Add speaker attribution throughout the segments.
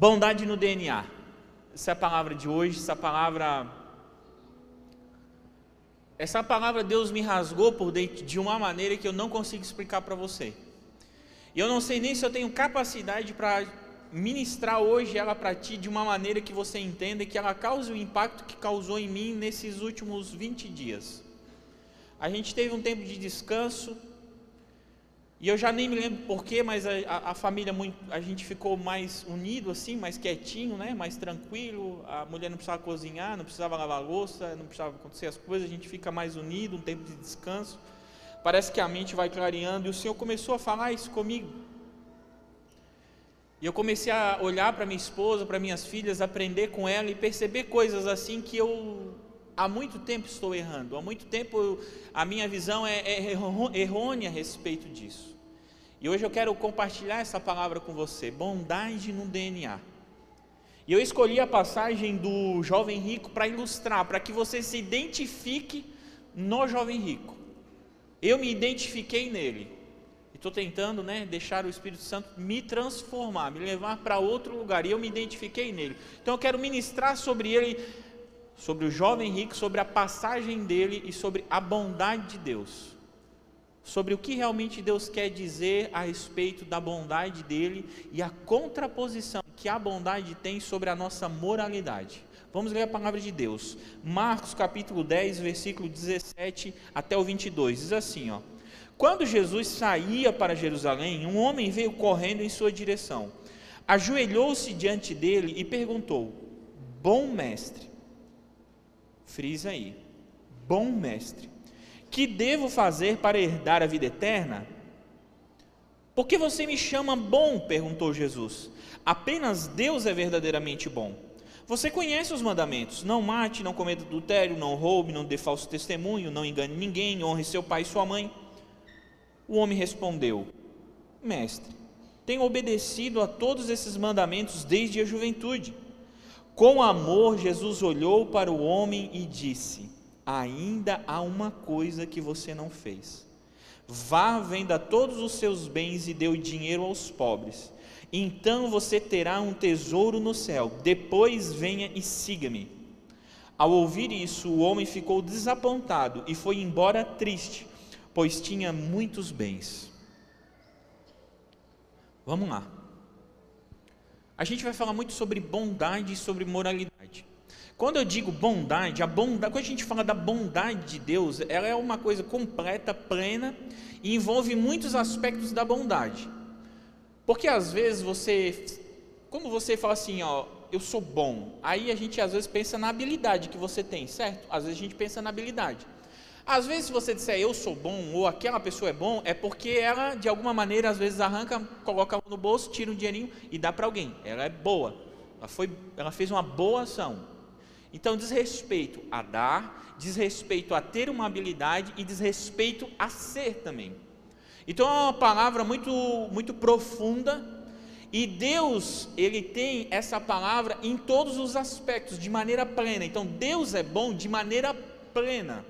Speaker 1: Bondade no DNA. Essa é a palavra de hoje, essa palavra. Essa palavra Deus me rasgou por dentro de uma maneira que eu não consigo explicar para você. E eu não sei nem se eu tenho capacidade para ministrar hoje ela para ti de uma maneira que você entenda que ela cause o impacto que causou em mim nesses últimos 20 dias. A gente teve um tempo de descanso, e eu já nem me lembro porquê, mas a, a, a, família, muito, a gente ficou mais unido assim, mais quietinho, né? mais tranquilo. A mulher não precisava cozinhar, não precisava lavar louça, não precisava acontecer as coisas, a gente fica mais unido, um tempo de descanso. Parece que a mente vai clareando e o Senhor começou a falar isso comigo. E eu comecei a olhar para minha esposa, para minhas filhas, aprender com ela e perceber coisas assim que eu há muito tempo estou errando. Há muito tempo eu, a minha visão é, é errônea a respeito disso. E hoje eu quero compartilhar essa palavra com você: bondade no DNA. E eu escolhi a passagem do jovem rico para ilustrar, para que você se identifique no jovem rico. Eu me identifiquei nele. Estou tentando né, deixar o Espírito Santo me transformar, me levar para outro lugar. E eu me identifiquei nele. Então eu quero ministrar sobre ele, sobre o jovem rico, sobre a passagem dele e sobre a bondade de Deus. Sobre o que realmente Deus quer dizer a respeito da bondade dele e a contraposição que a bondade tem sobre a nossa moralidade. Vamos ler a palavra de Deus. Marcos capítulo 10, versículo 17 até o 22. Diz assim, ó: quando Jesus saía para Jerusalém, um homem veio correndo em sua direção. Ajoelhou-se diante dele e perguntou: Bom mestre, frisa aí, bom mestre, que devo fazer para herdar a vida eterna? Por que você me chama bom? perguntou Jesus. Apenas Deus é verdadeiramente bom. Você conhece os mandamentos: não mate, não cometa adultério, não roube, não dê falso testemunho, não engane ninguém, honre seu pai e sua mãe. O homem respondeu: Mestre, tenho obedecido a todos esses mandamentos desde a juventude. Com amor, Jesus olhou para o homem e disse: Ainda há uma coisa que você não fez. Vá, venda todos os seus bens e dê o dinheiro aos pobres. Então você terá um tesouro no céu. Depois venha e siga-me. Ao ouvir isso, o homem ficou desapontado e foi embora triste pois tinha muitos bens. Vamos lá. A gente vai falar muito sobre bondade e sobre moralidade. Quando eu digo bondade, a bondade, quando a gente fala da bondade de Deus, ela é uma coisa completa, plena e envolve muitos aspectos da bondade. Porque às vezes você, quando você fala assim, ó, eu sou bom, aí a gente às vezes pensa na habilidade que você tem, certo? Às vezes a gente pensa na habilidade. Às vezes, se você disser eu sou bom ou aquela pessoa é bom, é porque ela, de alguma maneira, às vezes arranca, coloca no bolso, tira um dinheirinho e dá para alguém. Ela é boa, ela, foi, ela fez uma boa ação. Então, diz respeito a dar, diz respeito a ter uma habilidade e diz respeito a ser também. Então, é uma palavra muito, muito profunda e Deus, ele tem essa palavra em todos os aspectos, de maneira plena. Então, Deus é bom de maneira plena.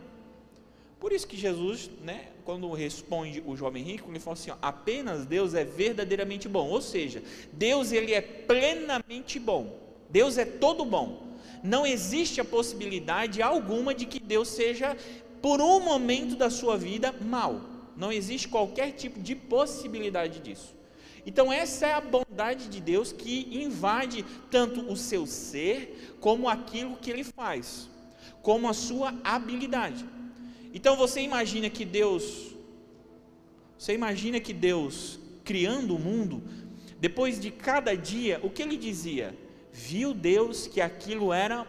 Speaker 1: Por isso que Jesus, né, quando responde o jovem rico, ele fala assim: ó, apenas Deus é verdadeiramente bom. Ou seja, Deus ele é plenamente bom. Deus é todo bom. Não existe a possibilidade alguma de que Deus seja, por um momento da sua vida, mal. Não existe qualquer tipo de possibilidade disso. Então, essa é a bondade de Deus que invade tanto o seu ser, como aquilo que ele faz, como a sua habilidade. Então você imagina que Deus, você imagina que Deus, criando o mundo, depois de cada dia, o que ele dizia? Viu Deus que aquilo era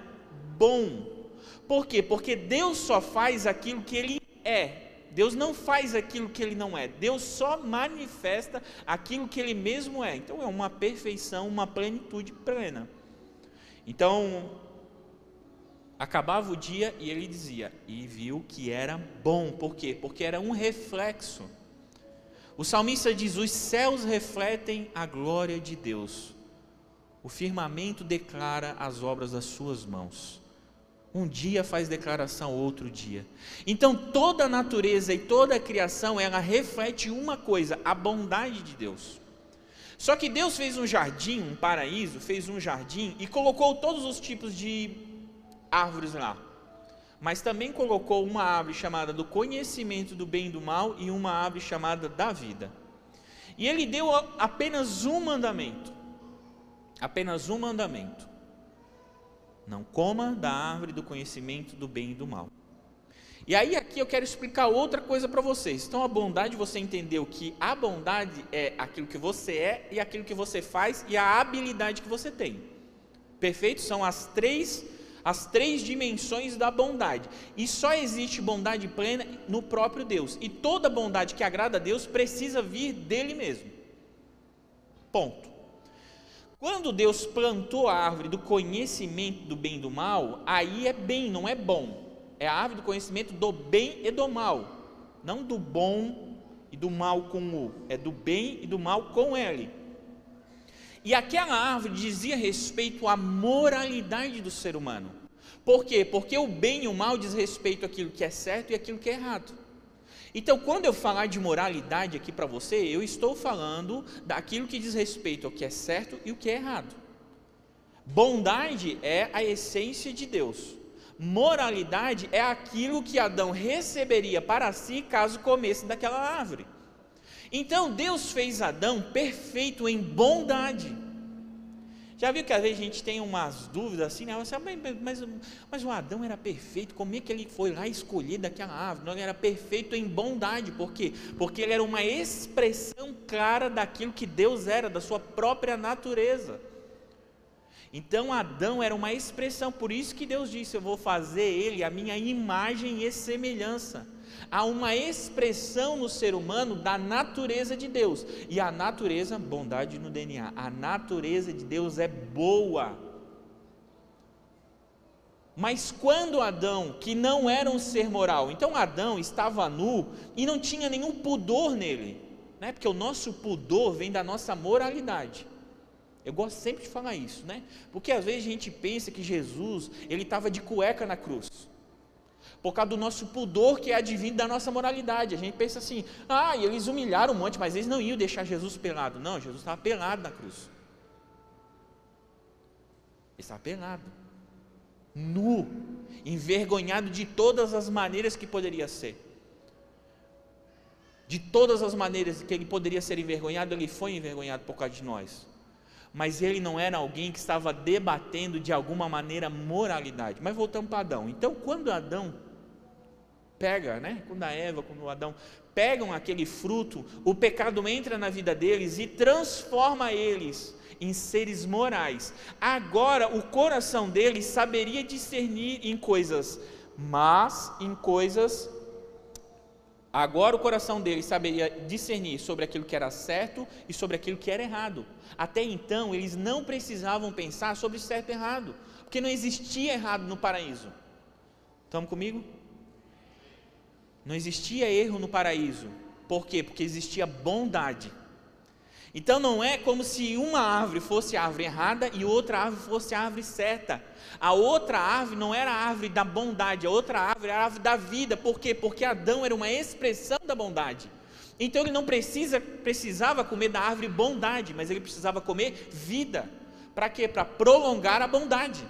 Speaker 1: bom. Por quê? Porque Deus só faz aquilo que ele é. Deus não faz aquilo que ele não é. Deus só manifesta aquilo que ele mesmo é. Então é uma perfeição, uma plenitude plena. Então, Acabava o dia e ele dizia, e viu que era bom, por quê? Porque era um reflexo. O salmista diz: os céus refletem a glória de Deus, o firmamento declara as obras das suas mãos. Um dia faz declaração, outro dia. Então toda a natureza e toda a criação, ela reflete uma coisa, a bondade de Deus. Só que Deus fez um jardim, um paraíso, fez um jardim e colocou todos os tipos de árvores lá. Mas também colocou uma árvore chamada do conhecimento do bem e do mal e uma árvore chamada da vida. E ele deu apenas um mandamento. Apenas um mandamento. Não coma da árvore do conhecimento do bem e do mal. E aí aqui eu quero explicar outra coisa para vocês. Então a bondade você entendeu que a bondade é aquilo que você é e aquilo que você faz e a habilidade que você tem. Perfeito? São as três as três dimensões da bondade. E só existe bondade plena no próprio Deus. E toda bondade que agrada a Deus precisa vir dele mesmo. Ponto. Quando Deus plantou a árvore do conhecimento do bem e do mal, aí é bem, não é bom é a árvore do conhecimento do bem e do mal, não do bom e do mal com o, é do bem e do mal com L. E aquela árvore dizia respeito à moralidade do ser humano. Por quê? Porque o bem e o mal diz respeito àquilo que é certo e àquilo que é errado. Então, quando eu falar de moralidade aqui para você, eu estou falando daquilo que diz respeito ao que é certo e o que é errado. Bondade é a essência de Deus. Moralidade é aquilo que Adão receberia para si caso comesse daquela árvore. Então Deus fez Adão perfeito em bondade. Já viu que às vezes a gente tem umas dúvidas assim, né? Você, mas, mas, o Adão era perfeito, como é que ele foi lá escolher daquela árvore? Não, ele era perfeito em bondade, por quê? Porque ele era uma expressão clara daquilo que Deus era, da sua própria natureza. Então Adão era uma expressão, por isso que Deus disse: Eu vou fazer ele a minha imagem e semelhança. Há uma expressão no ser humano da natureza de Deus, e a natureza, bondade no DNA, a natureza de Deus é boa. Mas quando Adão, que não era um ser moral, então Adão estava nu e não tinha nenhum pudor nele, né? porque o nosso pudor vem da nossa moralidade. Eu gosto sempre de falar isso, né? Porque às vezes a gente pensa que Jesus, ele estava de cueca na cruz. Por causa do nosso pudor que é advindo da nossa moralidade. A gente pensa assim: "Ah, eles humilharam um monte, mas eles não iam deixar Jesus pelado". Não, Jesus estava pelado na cruz. Ele estava pelado. Nu, envergonhado de todas as maneiras que poderia ser. De todas as maneiras que ele poderia ser envergonhado, ele foi envergonhado por causa de nós mas ele não era alguém que estava debatendo de alguma maneira moralidade. Mas voltamos para Adão. Então, quando Adão pega, né? Quando a Eva, quando o Adão pegam aquele fruto, o pecado entra na vida deles e transforma eles em seres morais. Agora, o coração deles saberia discernir em coisas mas em coisas Agora o coração deles saberia discernir sobre aquilo que era certo e sobre aquilo que era errado. Até então, eles não precisavam pensar sobre certo e errado, porque não existia errado no paraíso. Estão comigo? Não existia erro no paraíso. Por quê? Porque existia bondade. Então não é como se uma árvore fosse a árvore errada e outra árvore fosse a árvore certa. A outra árvore não era a árvore da bondade, a outra árvore era a árvore da vida. Por quê? Porque Adão era uma expressão da bondade. Então ele não precisa, precisava comer da árvore bondade, mas ele precisava comer vida. Para quê? Para prolongar a bondade.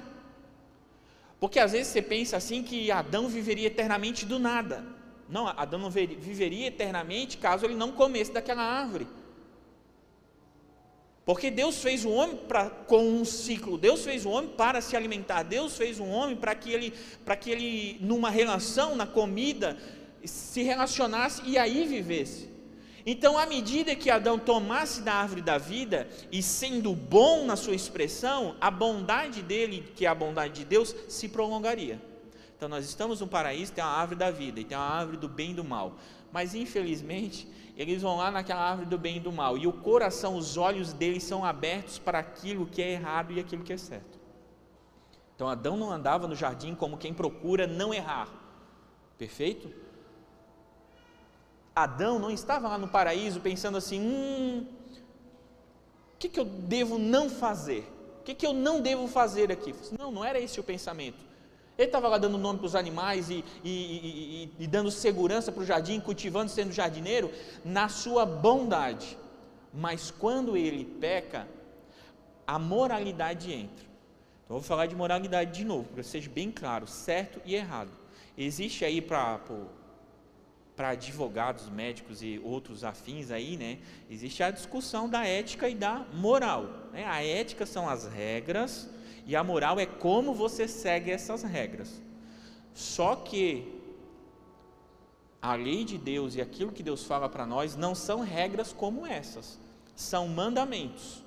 Speaker 1: Porque às vezes você pensa assim que Adão viveria eternamente do nada. Não, Adão não viveria eternamente caso ele não comesse daquela árvore. Porque Deus fez o homem pra, com um ciclo, Deus fez o homem para se alimentar, Deus fez o homem para que ele, para que ele, numa relação, na comida, se relacionasse e aí vivesse. Então, à medida que Adão tomasse da árvore da vida, e sendo bom na sua expressão, a bondade dele, que é a bondade de Deus, se prolongaria. Então, nós estamos no paraíso, tem a árvore da vida, e tem a árvore do bem e do mal. Mas, infelizmente, eles vão lá naquela árvore do bem e do mal, e o coração, os olhos deles são abertos para aquilo que é errado e aquilo que é certo. Então Adão não andava no jardim como quem procura não errar, perfeito? Adão não estava lá no paraíso pensando assim: hum, o que, que eu devo não fazer? O que, que eu não devo fazer aqui? Não, não era esse o pensamento. Ele estava lá dando nome para os animais e, e, e, e dando segurança para o jardim, cultivando, sendo jardineiro, na sua bondade. mas quando ele peca, a moralidade entra. Então, vou falar de moralidade de novo, para seja bem claro, certo e errado. Existe aí para para advogados, médicos e outros afins aí, né? Existe a discussão da ética e da moral. Né? A ética são as regras e a moral é como você segue essas regras. Só que a lei de Deus e aquilo que Deus fala para nós não são regras como essas, são mandamentos.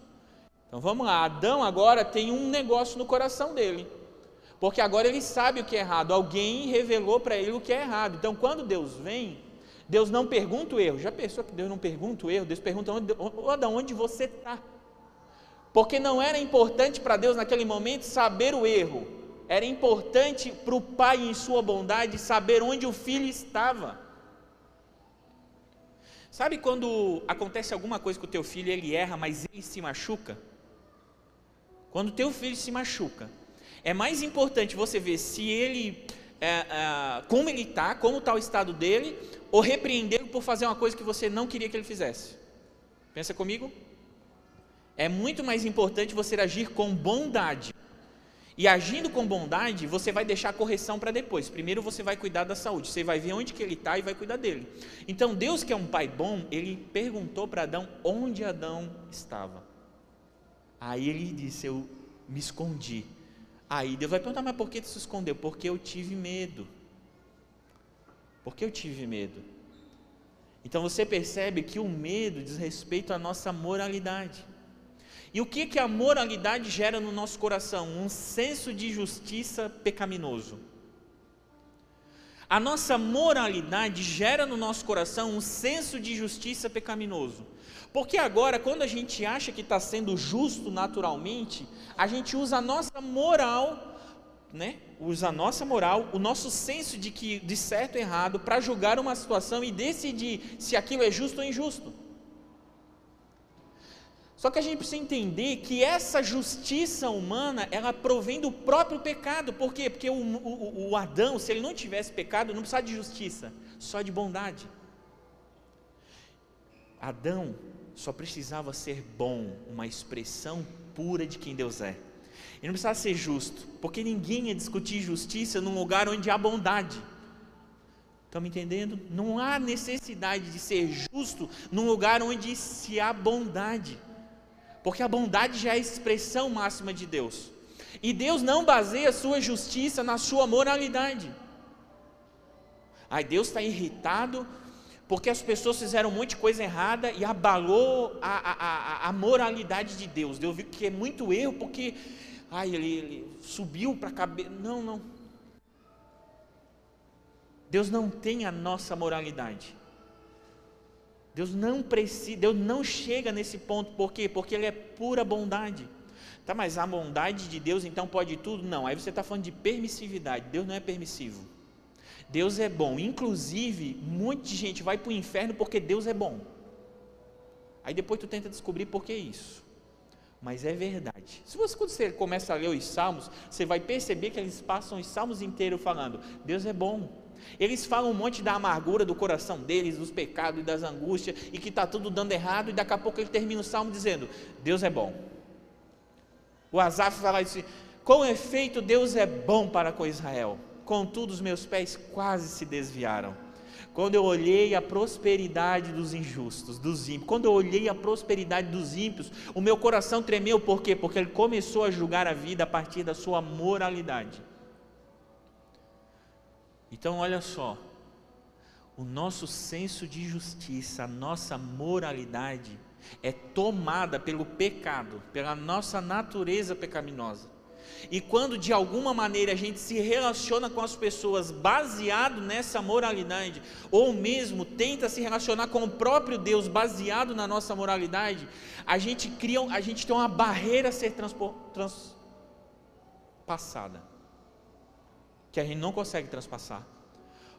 Speaker 1: Então vamos lá, Adão agora tem um negócio no coração dele, porque agora ele sabe o que é errado, alguém revelou para ele o que é errado. Então quando Deus vem, Deus não pergunta o erro. Já pensou que Deus não pergunta o erro? Deus pergunta onde, Adão, onde você está? Porque não era importante para Deus naquele momento saber o erro, era importante para o pai, em sua bondade, saber onde o filho estava. Sabe quando acontece alguma coisa com o teu filho, ele erra, mas ele se machuca? Quando teu filho se machuca, é mais importante você ver se ele, é, é, como ele está, como está o estado dele, ou repreendê-lo por fazer uma coisa que você não queria que ele fizesse. Pensa comigo? É muito mais importante você agir com bondade. E agindo com bondade, você vai deixar a correção para depois. Primeiro você vai cuidar da saúde, você vai ver onde que ele está e vai cuidar dele. Então Deus que é um pai bom, ele perguntou para Adão onde Adão estava. Aí ele disse, eu me escondi. Aí Deus vai perguntar, mas por que você se escondeu? Porque eu tive medo. Porque eu tive medo. Então você percebe que o medo diz respeito à nossa moralidade. E o que que a moralidade gera no nosso coração? Um senso de justiça pecaminoso. A nossa moralidade gera no nosso coração um senso de justiça pecaminoso. Porque agora, quando a gente acha que está sendo justo naturalmente, a gente usa a nossa moral né, usa a nossa moral, o nosso senso de que de certo e errado para julgar uma situação e decidir se aquilo é justo ou injusto. Só que a gente precisa entender que essa justiça humana, ela provém do próprio pecado. Por quê? Porque o, o, o Adão, se ele não tivesse pecado, não precisava de justiça, só de bondade. Adão só precisava ser bom, uma expressão pura de quem Deus é. Ele não precisava ser justo, porque ninguém ia discutir justiça num lugar onde há bondade. Estão me entendendo? Não há necessidade de ser justo num lugar onde se há bondade, porque a bondade já é a expressão máxima de Deus. E Deus não baseia a sua justiça na sua moralidade. Ai, Deus está irritado porque as pessoas fizeram um monte de coisa errada e abalou a, a, a, a moralidade de Deus. Deus viu que é muito erro porque ai, ele, ele subiu para a cabeça. Não, não. Deus não tem a nossa moralidade. Deus não precisa, Deus não chega nesse ponto, por quê? Porque Ele é pura bondade. Tá, mas a bondade de Deus então pode tudo? Não, aí você está falando de permissividade. Deus não é permissivo. Deus é bom. Inclusive, muita gente vai para o inferno porque Deus é bom. Aí depois tu tenta descobrir por que isso mas é verdade. Se você, quando você começa a ler os salmos, você vai perceber que eles passam os salmos inteiros falando: Deus é bom. Eles falam um monte da amargura do coração deles, dos pecados e das angústias, e que está tudo dando errado, e daqui a pouco ele termina o salmo dizendo: Deus é bom. O Asaf fala assim: com efeito, Deus é bom para com Israel, contudo, os meus pés quase se desviaram. Quando eu olhei a prosperidade dos injustos, dos ímpios, quando eu olhei a prosperidade dos ímpios, o meu coração tremeu, por quê? Porque ele começou a julgar a vida a partir da sua moralidade. Então, olha só, o nosso senso de justiça, a nossa moralidade é tomada pelo pecado, pela nossa natureza pecaminosa. E quando de alguma maneira a gente se relaciona com as pessoas baseado nessa moralidade, ou mesmo tenta se relacionar com o próprio Deus baseado na nossa moralidade, a gente cria, a gente tem uma barreira a ser transpassada, que a gente não consegue transpassar.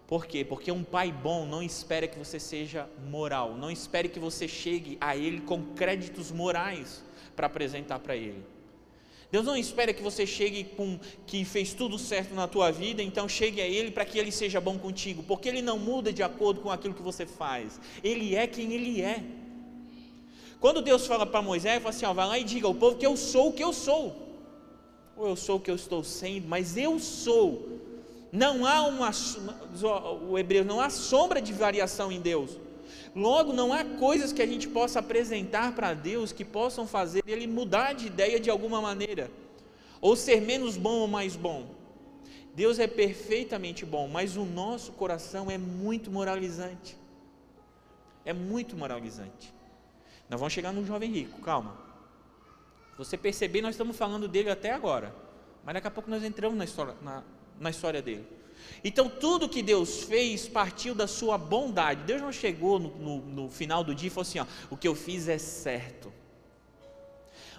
Speaker 1: Por quê? Porque um pai bom não espera que você seja moral, não espere que você chegue a ele com créditos morais para apresentar para ele. Deus não espera que você chegue com que fez tudo certo na tua vida, então chegue a Ele para que Ele seja bom contigo, porque Ele não muda de acordo com aquilo que você faz, Ele é quem Ele é. Quando Deus fala para Moisés, ele fala assim: ó, vai lá e diga ao povo que eu sou o que eu sou. Ou eu sou o que eu estou sendo, mas eu sou. Não há uma, o hebreu, não há sombra de variação em Deus. Logo, não há coisas que a gente possa apresentar para Deus que possam fazer ele mudar de ideia de alguma maneira, ou ser menos bom ou mais bom. Deus é perfeitamente bom, mas o nosso coração é muito moralizante. É muito moralizante. Nós vamos chegar no jovem rico, calma. Você perceber, nós estamos falando dele até agora, mas daqui a pouco nós entramos na história, na, na história dele. Então, tudo que Deus fez partiu da sua bondade. Deus não chegou no, no, no final do dia e falou assim: ó, o que eu fiz é certo.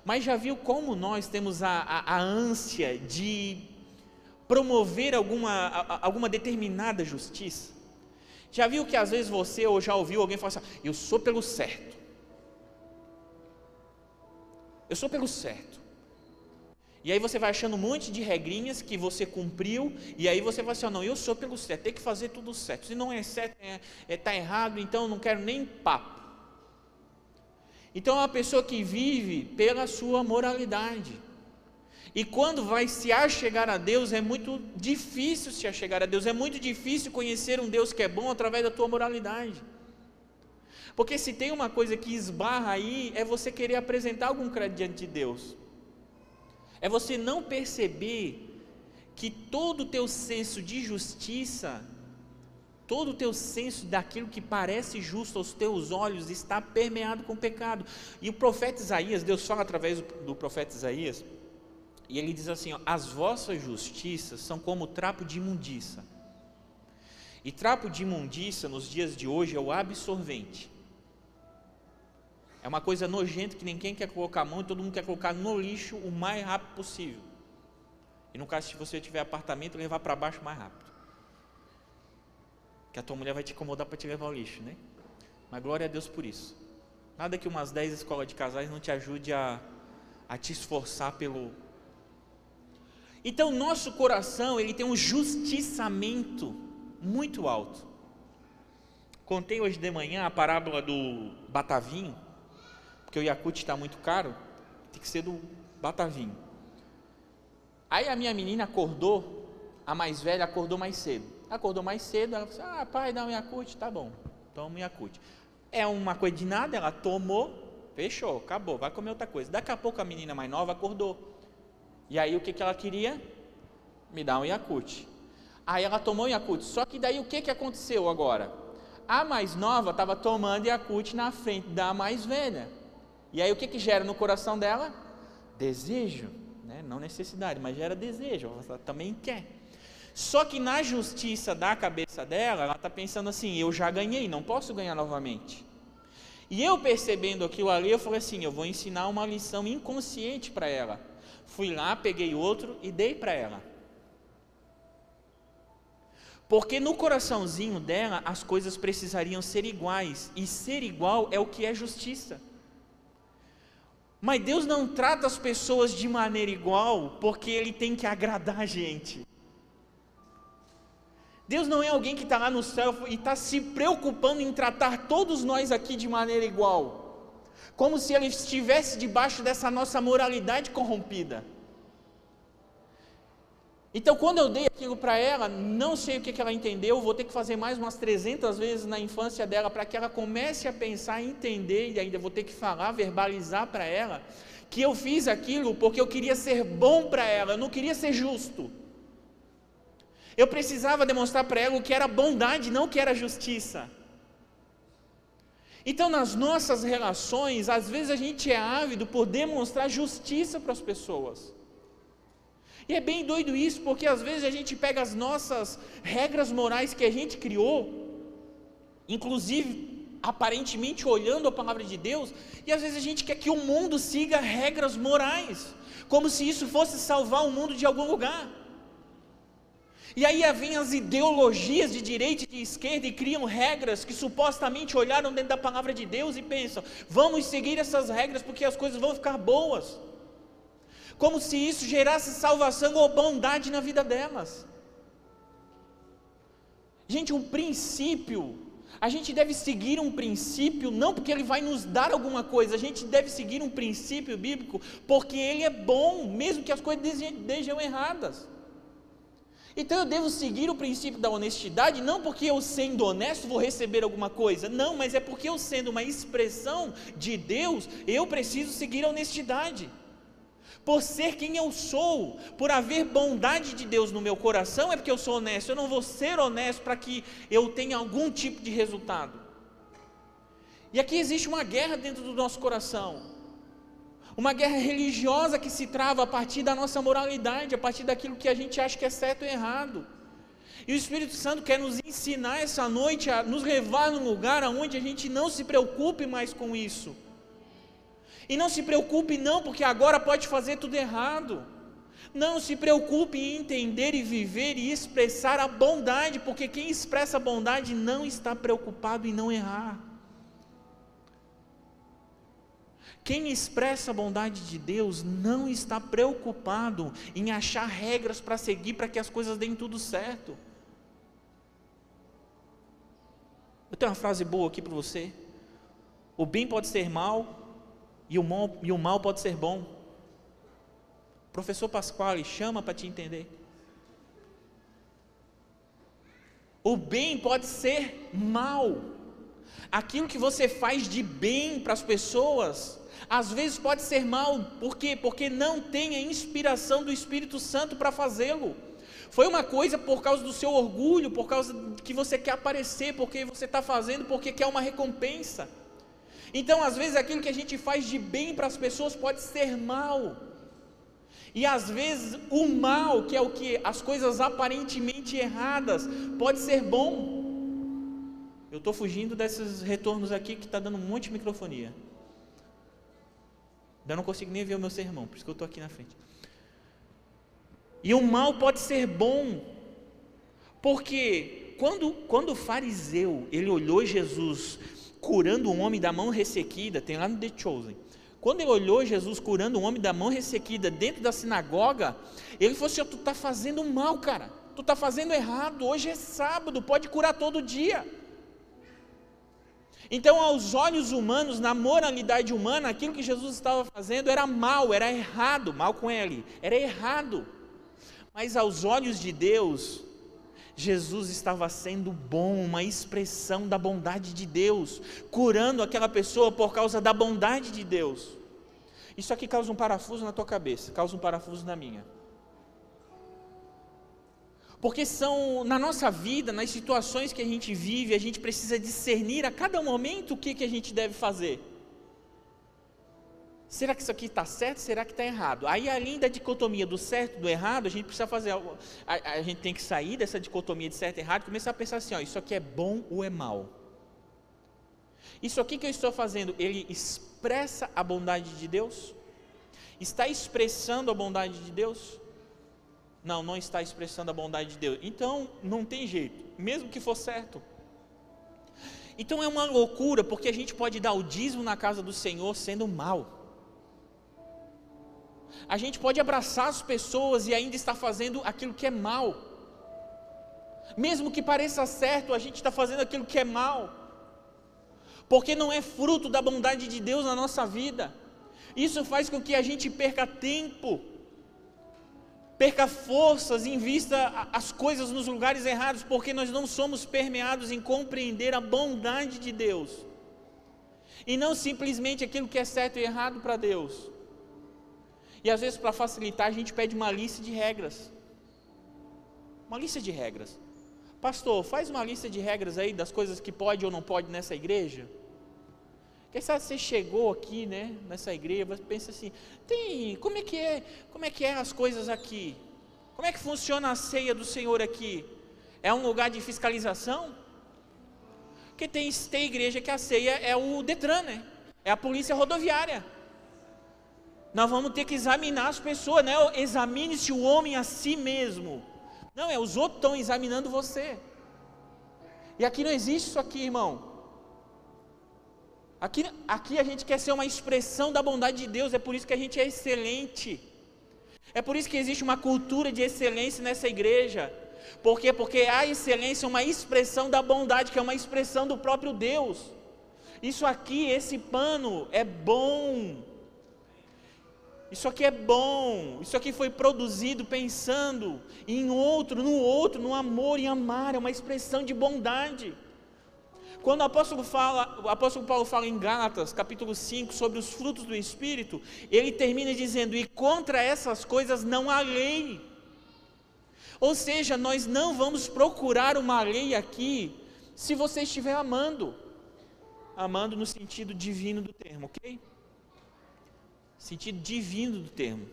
Speaker 1: Mas já viu como nós temos a, a, a ânsia de promover alguma, a, alguma determinada justiça? Já viu que às vezes você ou já ouviu alguém falar assim: eu sou pelo certo. Eu sou pelo certo. E aí você vai achando um monte de regrinhas que você cumpriu, e aí você vai assim, não, eu sou pelo certo, tem que fazer tudo certo. Se não é certo, está é, é, tá errado, então não quero nem papo. Então é uma pessoa que vive pela sua moralidade. E quando vai se achegar a Deus, é muito difícil se achegar a Deus, é muito difícil conhecer um Deus que é bom através da tua moralidade. Porque se tem uma coisa que esbarra aí, é você querer apresentar algum crédito diante de Deus. É você não perceber que todo o teu senso de justiça, todo o teu senso daquilo que parece justo aos teus olhos está permeado com pecado. E o profeta Isaías, Deus fala através do profeta Isaías, e ele diz assim: ó, as vossas justiças são como trapo de imundícia. E trapo de imundícia nos dias de hoje é o absorvente. É uma coisa nojenta que ninguém quer colocar a mão e todo mundo quer colocar no lixo o mais rápido possível. E no caso, se você tiver apartamento, levar para baixo mais rápido. Que a tua mulher vai te incomodar para te levar ao lixo, né? Mas glória a Deus por isso. Nada que umas 10 escolas de casais não te ajude a, a te esforçar pelo. Então, nosso coração, ele tem um justiçamento muito alto. Contei hoje de manhã a parábola do batavinho porque o Yakut está muito caro, tem que ser do Batavinho. Aí a minha menina acordou, a mais velha acordou mais cedo. Acordou mais cedo, ela falou assim, ah pai, dá um Yakut, tá bom, toma um Yakut. É uma coisa de nada, ela tomou, fechou, acabou, vai comer outra coisa. Daqui a pouco a menina mais nova acordou. E aí o que, que ela queria? Me dar um Yakut. Aí ela tomou Yakut. Só que daí o que, que aconteceu agora? A mais nova estava tomando Yakut na frente da mais velha. E aí o que, que gera no coração dela? Desejo, né? não necessidade, mas gera desejo, ela também quer. Só que na justiça da cabeça dela, ela está pensando assim: eu já ganhei, não posso ganhar novamente. E eu percebendo aquilo ali, eu falei assim: eu vou ensinar uma lição inconsciente para ela. Fui lá, peguei outro e dei para ela. Porque no coraçãozinho dela as coisas precisariam ser iguais, e ser igual é o que é justiça. Mas Deus não trata as pessoas de maneira igual, porque Ele tem que agradar a gente. Deus não é alguém que está lá no céu e está se preocupando em tratar todos nós aqui de maneira igual, como se Ele estivesse debaixo dessa nossa moralidade corrompida. Então, quando eu dei aquilo para ela, não sei o que, que ela entendeu, vou ter que fazer mais umas 300 vezes na infância dela para que ela comece a pensar, entender, e ainda vou ter que falar, verbalizar para ela, que eu fiz aquilo porque eu queria ser bom para ela, eu não queria ser justo. Eu precisava demonstrar para ela o que era bondade, não o que era justiça. Então, nas nossas relações, às vezes a gente é ávido por demonstrar justiça para as pessoas. E é bem doido isso, porque às vezes a gente pega as nossas regras morais que a gente criou, inclusive aparentemente olhando a palavra de Deus, e às vezes a gente quer que o mundo siga regras morais, como se isso fosse salvar o mundo de algum lugar. E aí vem as ideologias de direita e de esquerda e criam regras que supostamente olharam dentro da palavra de Deus e pensam: vamos seguir essas regras porque as coisas vão ficar boas como se isso gerasse salvação ou bondade na vida delas. Gente, um princípio A gente deve seguir um princípio não porque ele vai nos dar alguma coisa, a gente deve seguir um princípio bíblico porque ele é bom, mesmo que as coisas estejam erradas. Então eu devo seguir o princípio da honestidade, não porque eu sendo honesto vou receber alguma coisa, não, mas é porque eu sendo uma expressão de Deus, eu preciso seguir a honestidade. Por ser quem eu sou, por haver bondade de Deus no meu coração, é porque eu sou honesto. Eu não vou ser honesto para que eu tenha algum tipo de resultado. E aqui existe uma guerra dentro do nosso coração uma guerra religiosa que se trava a partir da nossa moralidade, a partir daquilo que a gente acha que é certo ou errado. E o Espírito Santo quer nos ensinar essa noite a nos levar num lugar onde a gente não se preocupe mais com isso. E não se preocupe não, porque agora pode fazer tudo errado. Não se preocupe em entender e viver e expressar a bondade, porque quem expressa a bondade não está preocupado em não errar. Quem expressa a bondade de Deus não está preocupado em achar regras para seguir para que as coisas deem tudo certo. Eu tenho uma frase boa aqui para você. O bem pode ser mal e o mal, e o mal pode ser bom. Professor Pasquale chama para te entender. O bem pode ser mal. Aquilo que você faz de bem para as pessoas às vezes pode ser mal, por quê? Porque não tem a inspiração do Espírito Santo para fazê-lo. Foi uma coisa por causa do seu orgulho, por causa que você quer aparecer, porque você está fazendo, porque quer uma recompensa. Então, às vezes, aquilo que a gente faz de bem para as pessoas pode ser mal. E às vezes o mal, que é o que as coisas aparentemente erradas, pode ser bom. Eu estou fugindo desses retornos aqui que está dando um monte de microfonia. Eu não consigo nem ver o meu sermão, por isso que eu estou aqui na frente. E o mal pode ser bom, porque quando, quando o fariseu ele olhou Jesus curando um homem da mão ressequida, tem lá no The Chosen. Quando ele olhou Jesus curando um homem da mão ressequida dentro da sinagoga, ele falou assim: Tu está fazendo mal, cara. Tu está fazendo errado. Hoje é sábado, pode curar todo dia. Então, aos olhos humanos, na moralidade humana, aquilo que Jesus estava fazendo era mal, era errado, mal com ele, era errado. Mas aos olhos de Deus, Jesus estava sendo bom, uma expressão da bondade de Deus, curando aquela pessoa por causa da bondade de Deus. Isso aqui causa um parafuso na tua cabeça, causa um parafuso na minha. Porque são na nossa vida, nas situações que a gente vive, a gente precisa discernir a cada momento o que, que a gente deve fazer. Será que isso aqui está certo? Será que está errado? Aí, além da dicotomia do certo e do errado, a gente precisa fazer algo. A, a, gente tem que sair dessa dicotomia de certo e errado e começar a pensar assim: ó, isso aqui é bom ou é mal? Isso aqui que eu estou fazendo, ele expressa a bondade de Deus? Está expressando a bondade de Deus? Não, não está expressando a bondade de Deus. Então, não tem jeito, mesmo que for certo. Então é uma loucura, porque a gente pode dar o dízimo na casa do Senhor sendo mal. A gente pode abraçar as pessoas e ainda estar fazendo aquilo que é mal. Mesmo que pareça certo, a gente está fazendo aquilo que é mal. Porque não é fruto da bondade de Deus na nossa vida. Isso faz com que a gente perca tempo perca forças, invista as coisas nos lugares errados, porque nós não somos permeados em compreender a bondade de Deus. E não simplesmente aquilo que é certo e errado para Deus. E às vezes, para facilitar, a gente pede uma lista de regras. Uma lista de regras. Pastor, faz uma lista de regras aí das coisas que pode ou não pode nessa igreja. Quem sabe você chegou aqui, né, nessa igreja, você pensa assim, tem, como é que é, como é que é as coisas aqui? Como é que funciona a ceia do Senhor aqui? É um lugar de fiscalização? Porque tem, tem igreja que a ceia é o Detran, né? É a polícia rodoviária. Nós vamos ter que examinar as pessoas, né? Examine-se o homem a si mesmo. Não, é os outros estão examinando você. E aqui não existe isso aqui, irmão. Aqui, aqui a gente quer ser uma expressão da bondade de Deus, é por isso que a gente é excelente. É por isso que existe uma cultura de excelência nessa igreja. Por quê? Porque a excelência é uma expressão da bondade, que é uma expressão do próprio Deus. Isso aqui, esse pano é bom. Isso aqui é bom. Isso aqui foi produzido pensando em outro, no outro, no amor e amar, é uma expressão de bondade. Quando o apóstolo, fala, o apóstolo Paulo fala em Gálatas, capítulo 5, sobre os frutos do Espírito, ele termina dizendo: E contra essas coisas não há lei. Ou seja, nós não vamos procurar uma lei aqui se você estiver amando. Amando no sentido divino do termo, ok? Sentido divino do termo.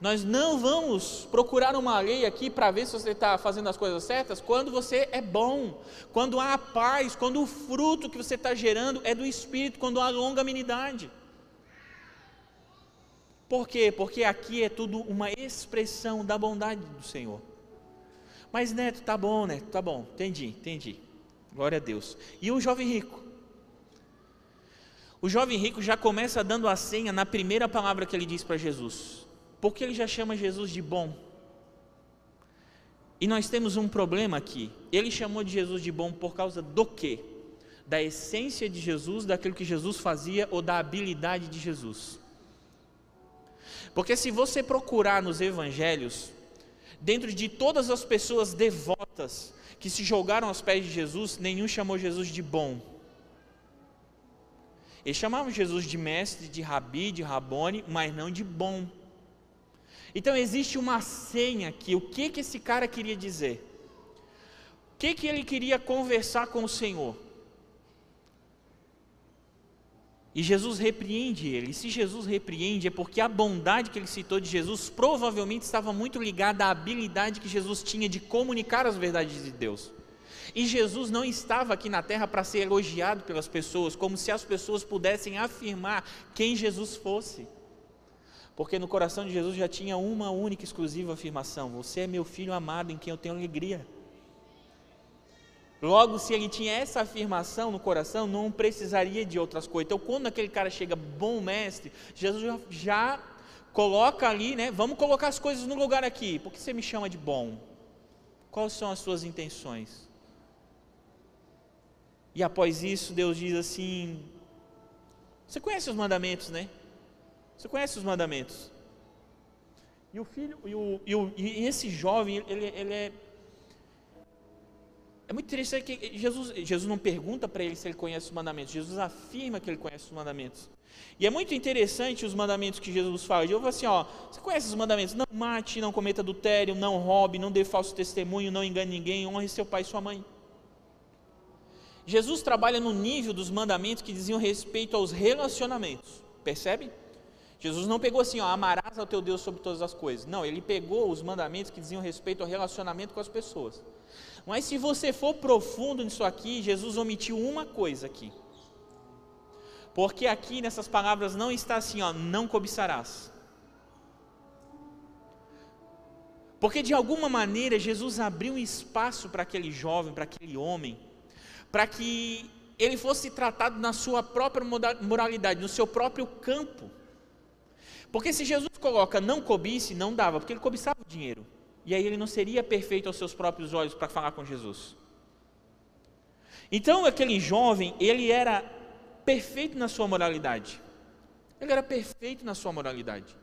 Speaker 1: Nós não vamos procurar uma lei aqui para ver se você está fazendo as coisas certas quando você é bom, quando há paz, quando o fruto que você está gerando é do Espírito, quando há longanimidade. Por quê? Porque aqui é tudo uma expressão da bondade do Senhor. Mas Neto, tá bom, Neto, tá bom, entendi, entendi. Glória a Deus. E o jovem rico? O jovem rico já começa dando a senha na primeira palavra que ele diz para Jesus. Porque ele já chama Jesus de bom. E nós temos um problema aqui. Ele chamou de Jesus de bom por causa do quê? Da essência de Jesus, daquilo que Jesus fazia ou da habilidade de Jesus. Porque se você procurar nos evangelhos, dentro de todas as pessoas devotas que se jogaram aos pés de Jesus, nenhum chamou Jesus de bom. Eles chamavam Jesus de mestre, de rabi, de rabone, mas não de bom. Então existe uma senha aqui. O que, que esse cara queria dizer? O que, que ele queria conversar com o Senhor? E Jesus repreende ele. E se Jesus repreende, é porque a bondade que ele citou de Jesus provavelmente estava muito ligada à habilidade que Jesus tinha de comunicar as verdades de Deus. E Jesus não estava aqui na terra para ser elogiado pelas pessoas, como se as pessoas pudessem afirmar quem Jesus fosse. Porque no coração de Jesus já tinha uma única exclusiva afirmação: Você é meu filho amado em quem eu tenho alegria. Logo, se ele tinha essa afirmação no coração, não precisaria de outras coisas. Então, quando aquele cara chega, bom mestre, Jesus já, já coloca ali, né? Vamos colocar as coisas no lugar aqui. Por que você me chama de bom? Quais são as suas intenções? E após isso, Deus diz assim: Você conhece os mandamentos, né? Você conhece os mandamentos. E o filho, e, o, e, o, e esse jovem, ele, ele é. É muito interessante que Jesus, Jesus não pergunta para ele se ele conhece os mandamentos, Jesus afirma que ele conhece os mandamentos. E é muito interessante os mandamentos que Jesus fala. Jesus fala assim: ó, você conhece os mandamentos? Não mate, não cometa adultério, não roube, não dê falso testemunho, não engane ninguém, honre seu pai e sua mãe. Jesus trabalha no nível dos mandamentos que diziam respeito aos relacionamentos, percebe? Jesus não pegou assim, ó, amarás ao teu Deus sobre todas as coisas. Não, ele pegou os mandamentos que diziam respeito ao relacionamento com as pessoas. Mas se você for profundo nisso aqui, Jesus omitiu uma coisa aqui. Porque aqui nessas palavras não está assim, ó, não cobiçarás. Porque de alguma maneira Jesus abriu um espaço para aquele jovem, para aquele homem, para que ele fosse tratado na sua própria moralidade, no seu próprio campo. Porque se Jesus coloca não cobice, não dava, porque ele cobiçava o dinheiro. E aí ele não seria perfeito aos seus próprios olhos para falar com Jesus. Então aquele jovem, ele era perfeito na sua moralidade. Ele era perfeito na sua moralidade.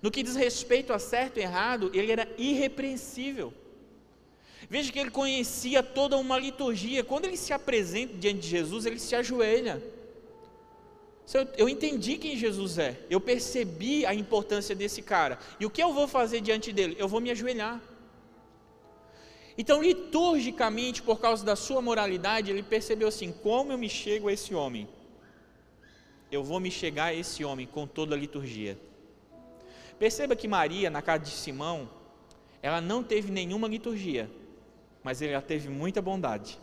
Speaker 1: No que diz respeito a certo e errado, ele era irrepreensível. Veja que ele conhecia toda uma liturgia. Quando ele se apresenta diante de Jesus, ele se ajoelha. Eu entendi quem Jesus é, eu percebi a importância desse cara, e o que eu vou fazer diante dele? Eu vou me ajoelhar. Então, liturgicamente, por causa da sua moralidade, ele percebeu assim: como eu me chego a esse homem? Eu vou me chegar a esse homem com toda a liturgia. Perceba que Maria, na casa de Simão, ela não teve nenhuma liturgia, mas ela teve muita bondade.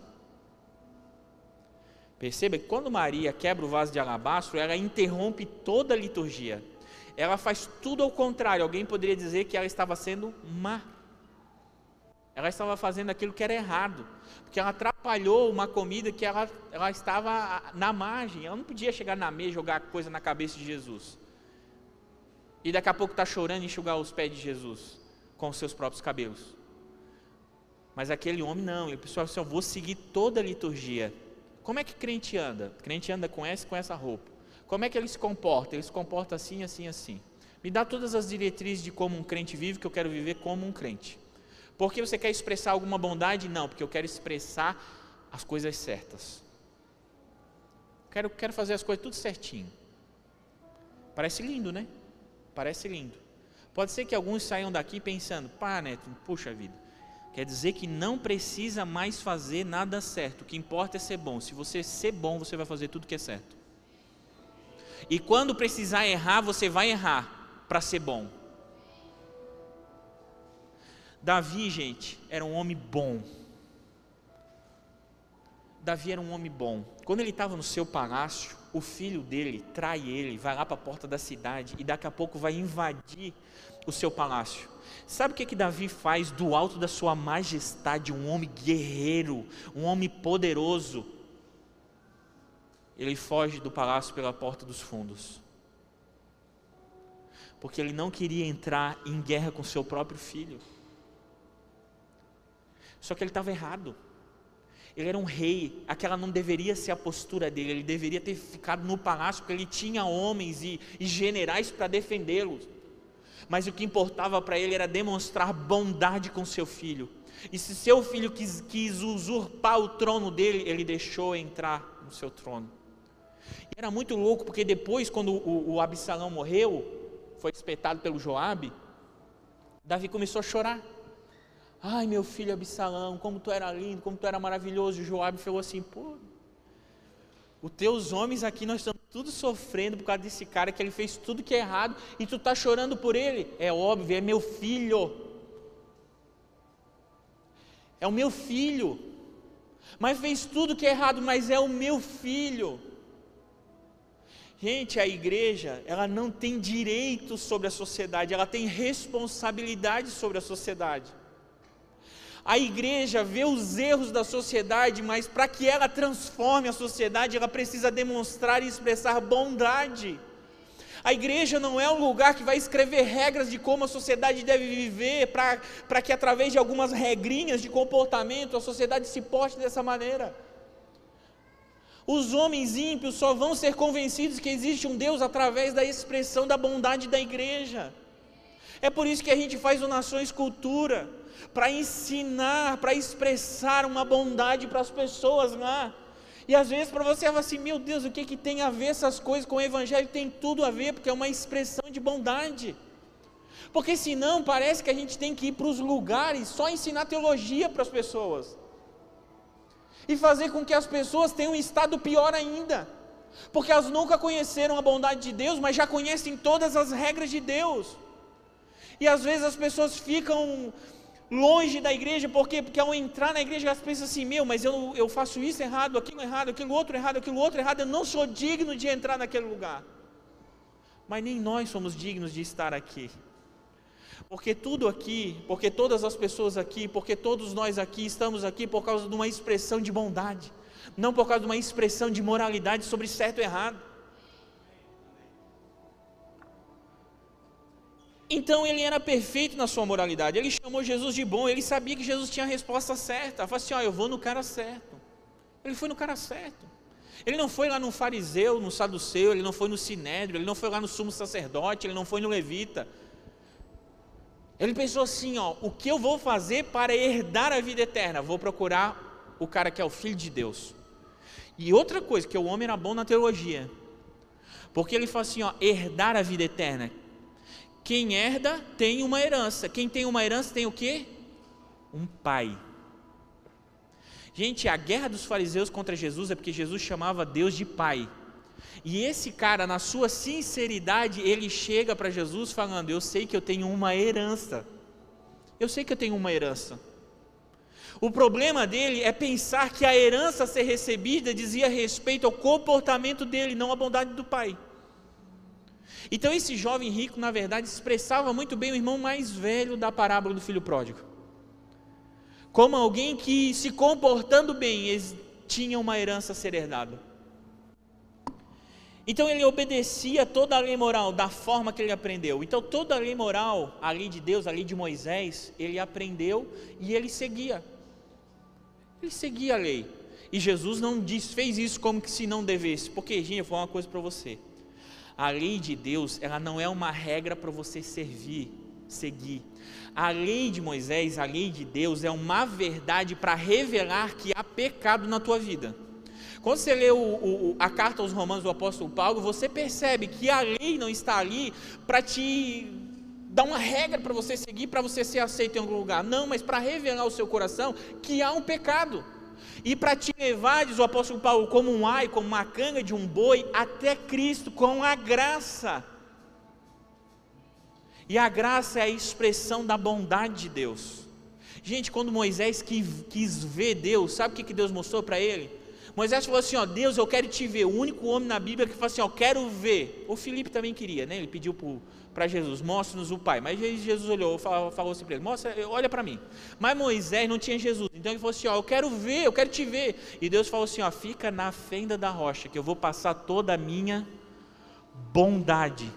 Speaker 1: Perceba que quando Maria quebra o vaso de alabastro, ela interrompe toda a liturgia. Ela faz tudo ao contrário. Alguém poderia dizer que ela estava sendo má. Ela estava fazendo aquilo que era errado, porque ela atrapalhou uma comida que ela, ela estava na margem. Ela não podia chegar na mesa e jogar coisa na cabeça de Jesus. E daqui a pouco está chorando e enxugar os pés de Jesus com os seus próprios cabelos. Mas aquele homem não, ele pensou assim: eu vou seguir toda a liturgia. Como é que crente anda? Crente anda com essa com essa roupa. Como é que ele se comporta? Ele se comporta assim, assim, assim. Me dá todas as diretrizes de como um crente vive, que eu quero viver como um crente. Porque você quer expressar alguma bondade? Não, porque eu quero expressar as coisas certas. Quero, quero fazer as coisas tudo certinho. Parece lindo, né? Parece lindo. Pode ser que alguns saiam daqui pensando, pá, Neto, puxa vida. Quer dizer que não precisa mais fazer nada certo. O que importa é ser bom. Se você ser bom, você vai fazer tudo que é certo. E quando precisar errar, você vai errar para ser bom. Davi, gente, era um homem bom. Davi era um homem bom. Quando ele estava no seu palácio, o filho dele trai ele, vai lá para a porta da cidade e daqui a pouco vai invadir o seu palácio. Sabe o que, que Davi faz do alto da sua majestade, um homem guerreiro, um homem poderoso? Ele foge do palácio pela porta dos fundos. Porque ele não queria entrar em guerra com seu próprio filho. Só que ele estava errado. Ele era um rei, aquela não deveria ser a postura dele, ele deveria ter ficado no palácio, porque ele tinha homens e, e generais para defendê-los mas o que importava para ele era demonstrar bondade com seu filho. E se seu filho quis, quis usurpar o trono dele, ele deixou entrar no seu trono. E era muito louco, porque depois, quando o, o Absalão morreu, foi espetado pelo Joabe, Davi começou a chorar. Ai, meu filho Absalão, como tu era lindo, como tu era maravilhoso. E Joabe falou assim: pô, os teus homens aqui, nós estamos tudo sofrendo por causa desse cara que ele fez tudo que é errado e tu está chorando por ele. É óbvio, é meu filho. É o meu filho. Mas fez tudo que é errado, mas é o meu filho. Gente, a igreja, ela não tem direito sobre a sociedade, ela tem responsabilidade sobre a sociedade. A igreja vê os erros da sociedade, mas para que ela transforme a sociedade, ela precisa demonstrar e expressar bondade. A igreja não é um lugar que vai escrever regras de como a sociedade deve viver, para que através de algumas regrinhas de comportamento a sociedade se porte dessa maneira. Os homens ímpios só vão ser convencidos que existe um Deus através da expressão da bondade da igreja. É por isso que a gente faz o Nações Cultura para ensinar, para expressar uma bondade para as pessoas lá. E às vezes para você fala assim, meu Deus, o que, que tem a ver essas coisas com o Evangelho? Tem tudo a ver, porque é uma expressão de bondade. Porque senão parece que a gente tem que ir para os lugares só ensinar teologia para as pessoas. E fazer com que as pessoas tenham um estado pior ainda. Porque elas nunca conheceram a bondade de Deus, mas já conhecem todas as regras de Deus. E às vezes as pessoas ficam longe da igreja, por quê? Porque ao entrar na igreja elas pensam assim: meu, mas eu, eu faço isso errado, aquilo errado, aquilo outro errado, aquilo outro errado, eu não sou digno de entrar naquele lugar. Mas nem nós somos dignos de estar aqui. Porque tudo aqui, porque todas as pessoas aqui, porque todos nós aqui estamos aqui por causa de uma expressão de bondade, não por causa de uma expressão de moralidade sobre certo e errado. Então ele era perfeito na sua moralidade. Ele chamou Jesus de bom. Ele sabia que Jesus tinha a resposta certa. Ele falou assim: ó, eu vou no cara certo. Ele foi no cara certo. Ele não foi lá no fariseu, no saduceu, ele não foi no sinédrio, ele não foi lá no sumo sacerdote, ele não foi no levita. Ele pensou assim, ó, o que eu vou fazer para herdar a vida eterna? Vou procurar o cara que é o filho de Deus. E outra coisa, que o homem era bom na teologia. Porque ele falou assim, ó, herdar a vida eterna. Quem herda tem uma herança. Quem tem uma herança tem o quê? Um pai. Gente, a guerra dos fariseus contra Jesus é porque Jesus chamava Deus de pai. E esse cara, na sua sinceridade, ele chega para Jesus falando: Eu sei que eu tenho uma herança. Eu sei que eu tenho uma herança. O problema dele é pensar que a herança a ser recebida dizia respeito ao comportamento dele, não à bondade do pai. Então esse jovem rico, na verdade, expressava muito bem o irmão mais velho da parábola do filho pródigo. Como alguém que, se comportando bem, tinha uma herança a ser herdada. Então ele obedecia toda a lei moral da forma que ele aprendeu. Então toda a lei moral, a lei de Deus, a lei de Moisés, ele aprendeu e ele seguia. Ele seguia a lei. E Jesus não diz, fez isso como que se não devesse. Porque, gente, eu vou falar uma coisa para você. A lei de Deus, ela não é uma regra para você servir, seguir. A lei de Moisés, a lei de Deus, é uma verdade para revelar que há pecado na tua vida. Quando você lê o, o, a carta aos Romanos do apóstolo Paulo, você percebe que a lei não está ali para te dar uma regra para você seguir, para você ser aceito em algum lugar. Não, mas para revelar o seu coração que há um pecado. E para te levar, diz o apóstolo Paulo, como um ai, como uma canga de um boi, até Cristo, com a graça. E a graça é a expressão da bondade de Deus. Gente, quando Moisés quis, ver Deus, sabe o que Deus mostrou para ele? Moisés falou assim: ó, Deus, eu quero te ver. O único homem na Bíblia que falou assim: ó, quero ver. O Felipe também queria, né? Ele pediu para Jesus: mostre-nos o Pai. Mas Jesus olhou, falou, falou assim para ele: mostra, olha para mim. Mas Moisés não tinha Jesus. Então ele falou assim: ó, eu quero ver, eu quero te ver. E Deus falou assim: ó, fica na fenda da rocha, que eu vou passar toda a minha bondade.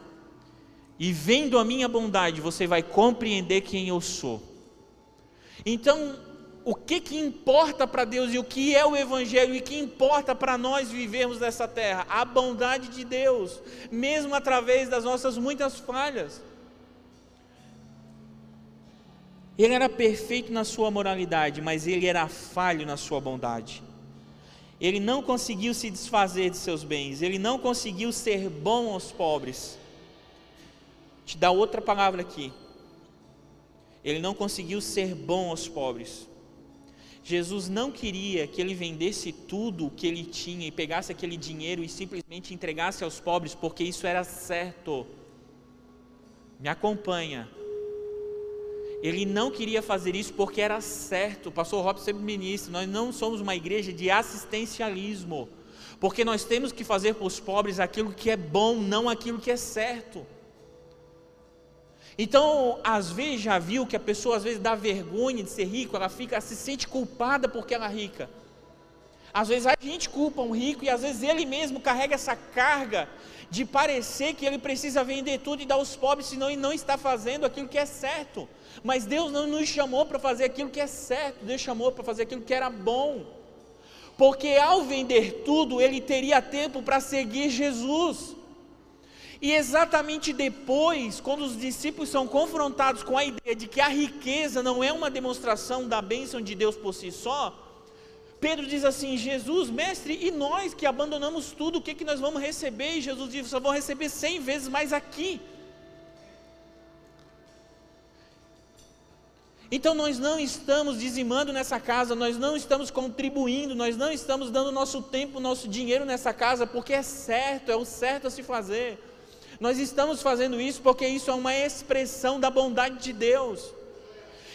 Speaker 1: E vendo a minha bondade, você vai compreender quem eu sou. Então, o que, que importa para Deus e o que é o Evangelho e que importa para nós vivermos nessa terra? A bondade de Deus, mesmo através das nossas muitas falhas. Ele era perfeito na sua moralidade, mas ele era falho na sua bondade. Ele não conseguiu se desfazer de seus bens, ele não conseguiu ser bom aos pobres. Te dá outra palavra aqui. Ele não conseguiu ser bom aos pobres. Jesus não queria que ele vendesse tudo o que ele tinha e pegasse aquele dinheiro e simplesmente entregasse aos pobres, porque isso era certo. Me acompanha. Ele não queria fazer isso porque era certo. O pastor Robson sempre ministra, nós não somos uma igreja de assistencialismo, porque nós temos que fazer para os pobres aquilo que é bom, não aquilo que é certo. Então, às vezes já viu que a pessoa às vezes dá vergonha de ser rico, ela fica se sente culpada porque ela é rica. Às vezes a gente culpa um rico e às vezes ele mesmo carrega essa carga de parecer que ele precisa vender tudo e dar aos pobres, senão ele não está fazendo aquilo que é certo. Mas Deus não nos chamou para fazer aquilo que é certo, Deus chamou para fazer aquilo que era bom. Porque ao vender tudo, ele teria tempo para seguir Jesus. E exatamente depois, quando os discípulos são confrontados com a ideia de que a riqueza não é uma demonstração da bênção de Deus por si só, Pedro diz assim: Jesus, mestre, e nós que abandonamos tudo, o que, que nós vamos receber? E Jesus diz: só vão receber cem vezes mais aqui. Então nós não estamos dizimando nessa casa, nós não estamos contribuindo, nós não estamos dando nosso tempo, nosso dinheiro nessa casa, porque é certo, é o certo a se fazer. Nós estamos fazendo isso porque isso é uma expressão da bondade de Deus.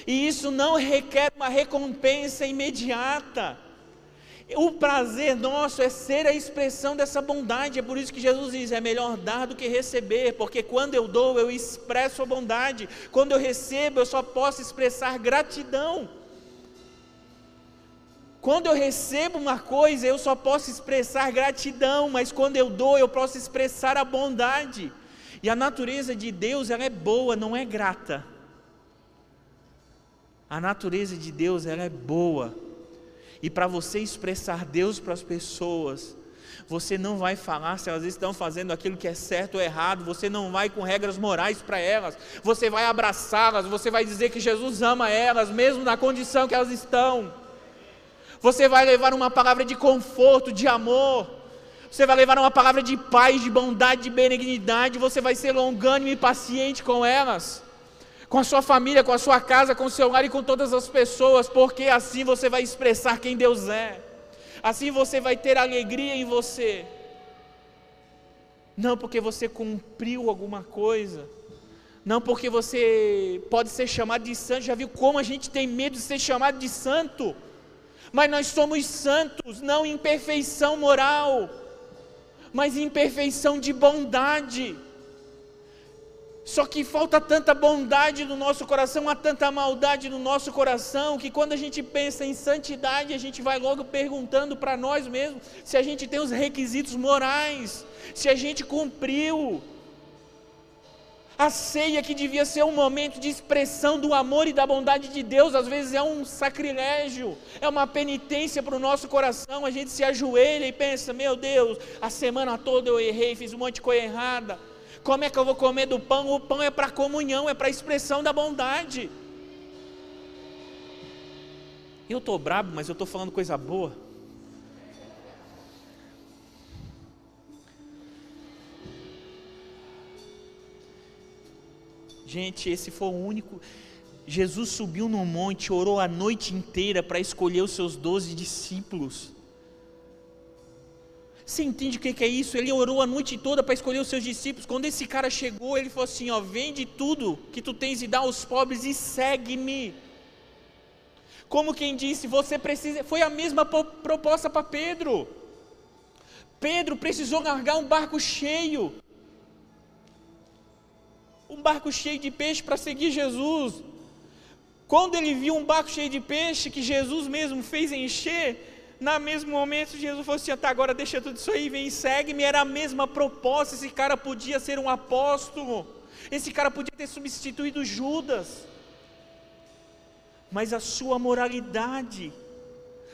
Speaker 1: E isso não requer uma recompensa imediata. O prazer nosso é ser a expressão dessa bondade. É por isso que Jesus diz: é melhor dar do que receber, porque quando eu dou, eu expresso a bondade. Quando eu recebo, eu só posso expressar gratidão. Quando eu recebo uma coisa, eu só posso expressar gratidão, mas quando eu dou, eu posso expressar a bondade. E a natureza de Deus, ela é boa, não é grata. A natureza de Deus, ela é boa. E para você expressar Deus para as pessoas, você não vai falar se elas estão fazendo aquilo que é certo ou errado, você não vai com regras morais para elas, você vai abraçá-las, você vai dizer que Jesus ama elas, mesmo na condição que elas estão. Você vai levar uma palavra de conforto, de amor. Você vai levar uma palavra de paz, de bondade, de benignidade. Você vai ser longânimo e paciente com elas, com a sua família, com a sua casa, com o seu lar e com todas as pessoas, porque assim você vai expressar quem Deus é. Assim você vai ter alegria em você. Não porque você cumpriu alguma coisa. Não porque você pode ser chamado de santo. Já viu como a gente tem medo de ser chamado de santo? Mas nós somos santos, não em perfeição moral, mas em perfeição de bondade. Só que falta tanta bondade no nosso coração, há tanta maldade no nosso coração, que quando a gente pensa em santidade, a gente vai logo perguntando para nós mesmos se a gente tem os requisitos morais, se a gente cumpriu. A ceia que devia ser um momento de expressão do amor e da bondade de Deus, às vezes é um sacrilégio, é uma penitência para o nosso coração. A gente se ajoelha e pensa: meu Deus, a semana toda eu errei, fiz um monte de coisa errada. Como é que eu vou comer do pão? O pão é para comunhão, é para expressão da bondade. Eu estou brabo, mas eu estou falando coisa boa. Gente, esse foi o único. Jesus subiu no monte, orou a noite inteira para escolher os seus doze discípulos. Você entende o que é isso? Ele orou a noite toda para escolher os seus discípulos. Quando esse cara chegou, ele falou assim: ó, vende tudo que tu tens e dá aos pobres e segue-me. Como quem disse, você precisa. Foi a mesma proposta para Pedro. Pedro precisou largar um barco cheio um barco cheio de peixe para seguir Jesus. Quando ele viu um barco cheio de peixe que Jesus mesmo fez encher, na mesmo momento Jesus falou assim: tá, agora deixa tudo isso aí, vem e segue-me. Era a mesma proposta. Esse cara podia ser um apóstolo, esse cara podia ter substituído Judas, mas a sua moralidade,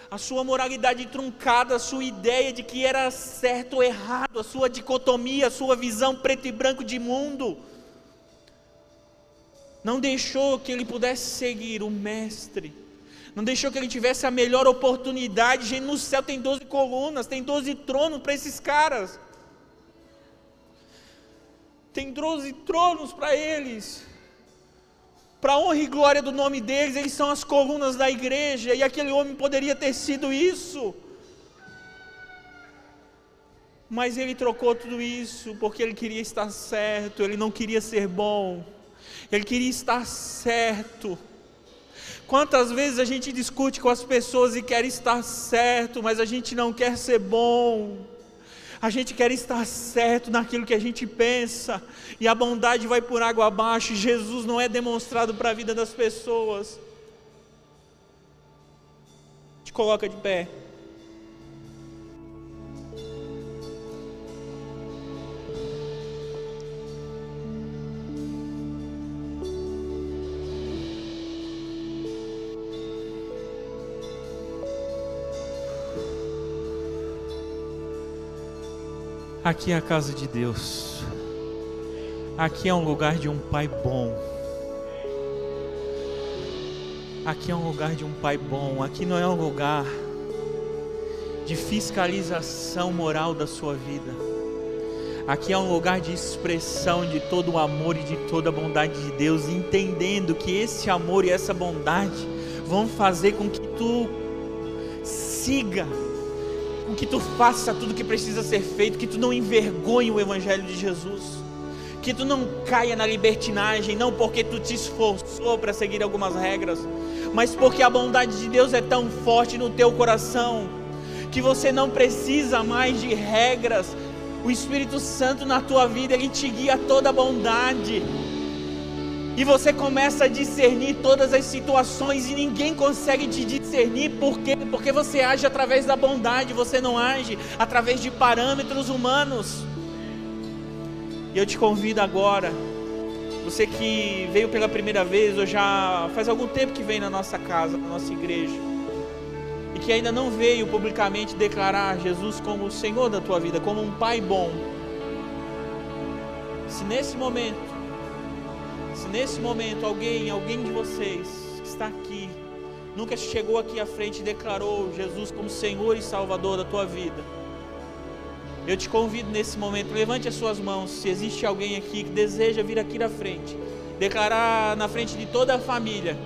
Speaker 1: a sua moralidade truncada, a sua ideia de que era certo ou errado, a sua dicotomia, a sua visão preto e branco de mundo, não deixou que ele pudesse seguir o Mestre, não deixou que ele tivesse a melhor oportunidade. Gente, no céu tem 12 colunas, tem 12 tronos para esses caras. Tem 12 tronos para eles. Para honra e glória do nome deles, eles são as colunas da igreja, e aquele homem poderia ter sido isso. Mas ele trocou tudo isso porque ele queria estar certo, ele não queria ser bom ele queria estar certo. Quantas vezes a gente discute com as pessoas e quer estar certo, mas a gente não quer ser bom. A gente quer estar certo naquilo que a gente pensa, e a bondade vai por água abaixo, e Jesus não é demonstrado para a vida das pessoas. Te coloca de pé. Aqui é a casa de Deus. Aqui é um lugar de um pai bom. Aqui é um lugar de um pai bom. Aqui não é um lugar de fiscalização moral da sua vida. Aqui é um lugar de expressão de todo o amor e de toda a bondade de Deus, entendendo que esse amor e essa bondade vão fazer com que tu siga que tu faça tudo que precisa ser feito, que tu não envergonhe o Evangelho de Jesus, que tu não caia na libertinagem, não porque tu te esforçou para seguir algumas regras, mas porque a bondade de Deus é tão forte no teu coração, que você não precisa mais de regras, o Espírito Santo na tua vida, ele te guia toda a bondade. E você começa a discernir todas as situações e ninguém consegue te discernir por quê? Porque você age através da bondade, você não age através de parâmetros humanos. E eu te convido agora, você que veio pela primeira vez ou já faz algum tempo que vem na nossa casa, na nossa igreja, e que ainda não veio publicamente declarar Jesus como o Senhor da tua vida, como um pai bom. Se nesse momento se nesse momento alguém, alguém de vocês que está aqui, nunca chegou aqui à frente e declarou Jesus como Senhor e Salvador da tua vida, eu te convido nesse momento, levante as suas mãos. Se existe alguém aqui que deseja vir aqui na frente, declarar na frente de toda a família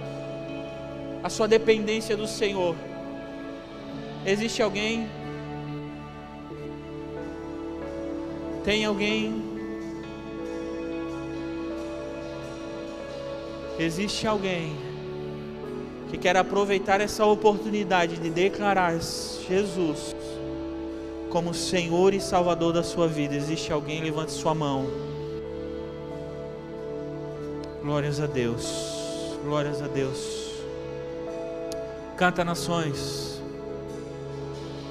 Speaker 1: a sua dependência do Senhor. Existe alguém? Tem alguém? Existe alguém que quer aproveitar essa oportunidade de declarar Jesus como Senhor e Salvador da sua vida. Existe alguém? Levante sua mão. Glórias a Deus. Glórias a Deus. Canta nações.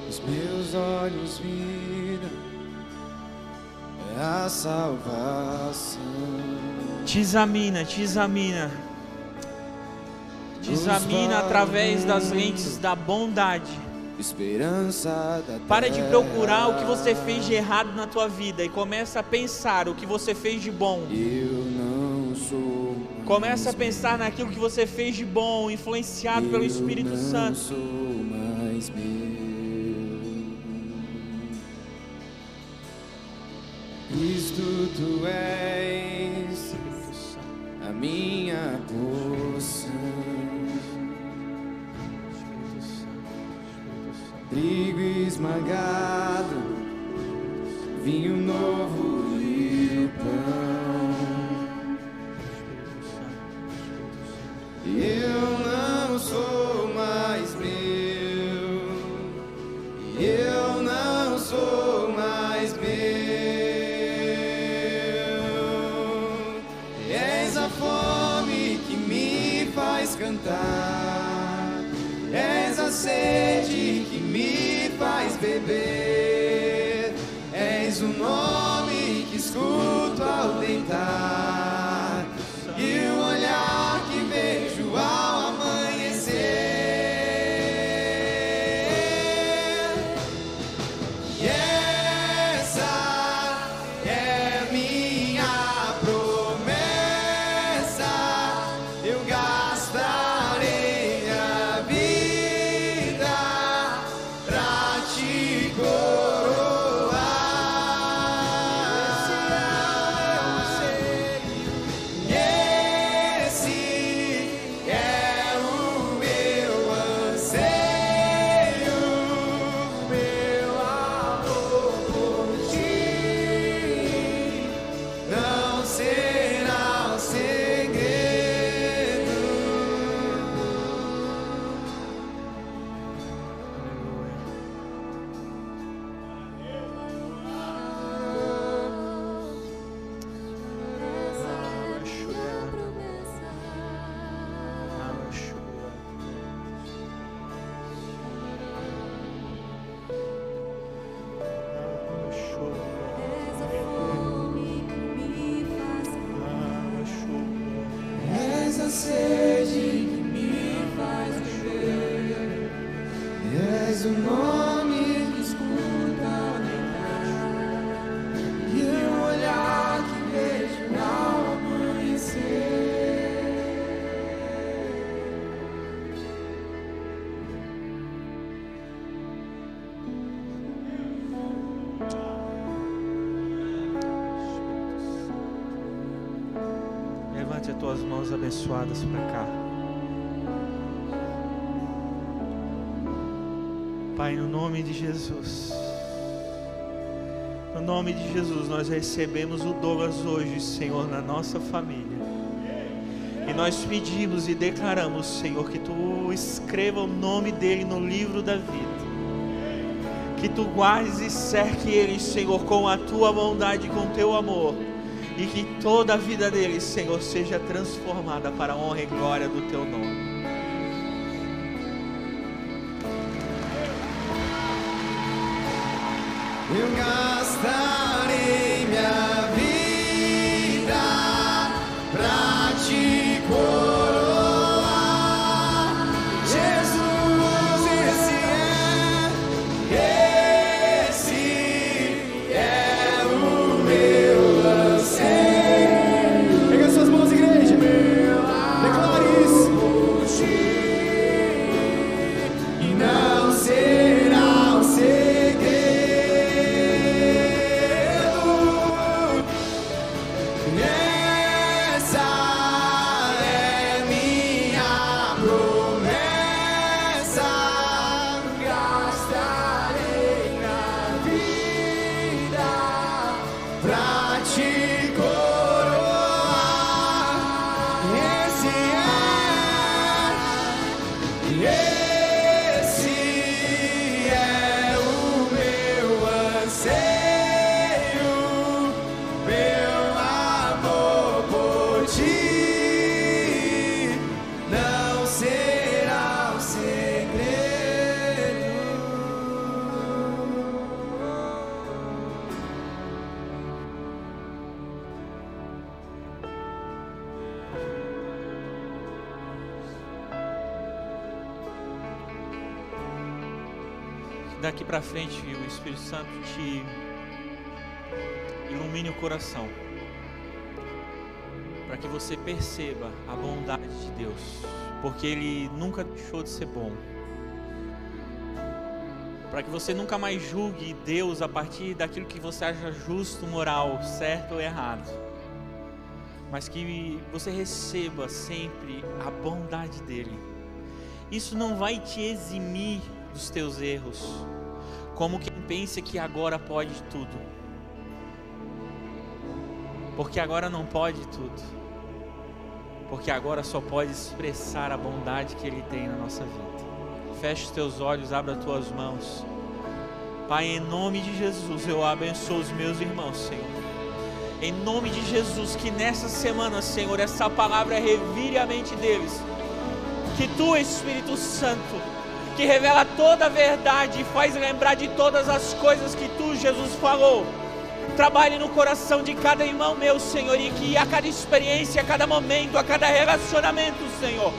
Speaker 2: Os meus olhos viram a salvação
Speaker 1: Te examina, te examina. Te examina através das lentes da bondade.
Speaker 2: Esperança da
Speaker 1: Para de procurar o que você fez de errado na tua vida e começa a pensar o que você fez de bom.
Speaker 2: Eu não sou.
Speaker 1: Começa a pensar naquilo que você fez de bom, influenciado pelo Espírito
Speaker 2: não
Speaker 1: Santo.
Speaker 2: sou mais meu. Cristo, tu és minha porção. Trigo esmagado, vinho novo
Speaker 1: mãos abençoadas para cá. Pai, no nome de Jesus. No nome de Jesus, nós recebemos o Douglas hoje, Senhor, na nossa família. E nós pedimos e declaramos, Senhor, que tu escreva o nome dele no livro da vida. Que tu guardes e cerque ele, Senhor, com a tua bondade, com o teu amor. E que toda a vida dele, Senhor, seja transformada para a honra e glória do teu nome. Para frente o Espírito Santo te ilumine o coração, para que você perceba a bondade de Deus, porque Ele nunca deixou de ser bom. Para que você nunca mais julgue Deus a partir daquilo que você acha justo, moral, certo ou errado, mas que você receba sempre a bondade dEle. Isso não vai te eximir dos teus erros, como quem pensa que agora pode tudo. Porque agora não pode tudo. Porque agora só pode expressar a bondade que Ele tem na nossa vida. Feche os teus olhos, abra as tuas mãos. Pai, em nome de Jesus, eu abençoo os meus irmãos, Senhor. Em nome de Jesus, que nessa semana, Senhor, essa palavra revire a mente deles. Que tu, Espírito Santo, que revela toda a verdade e faz lembrar de todas as coisas que tu, Jesus, falou. Trabalhe no coração de cada irmão meu, Senhor, e que a cada experiência, a cada momento, a cada relacionamento, Senhor,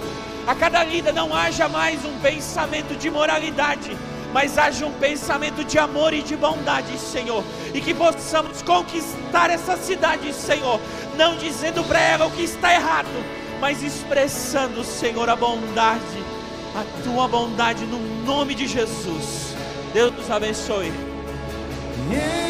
Speaker 1: a cada vida não haja mais um pensamento de moralidade, mas haja um pensamento de amor e de bondade, Senhor, e que possamos conquistar essa cidade, Senhor, não dizendo para ela o que está errado, mas expressando, Senhor, a bondade a tua bondade no nome de Jesus. Deus nos abençoe.
Speaker 2: Esse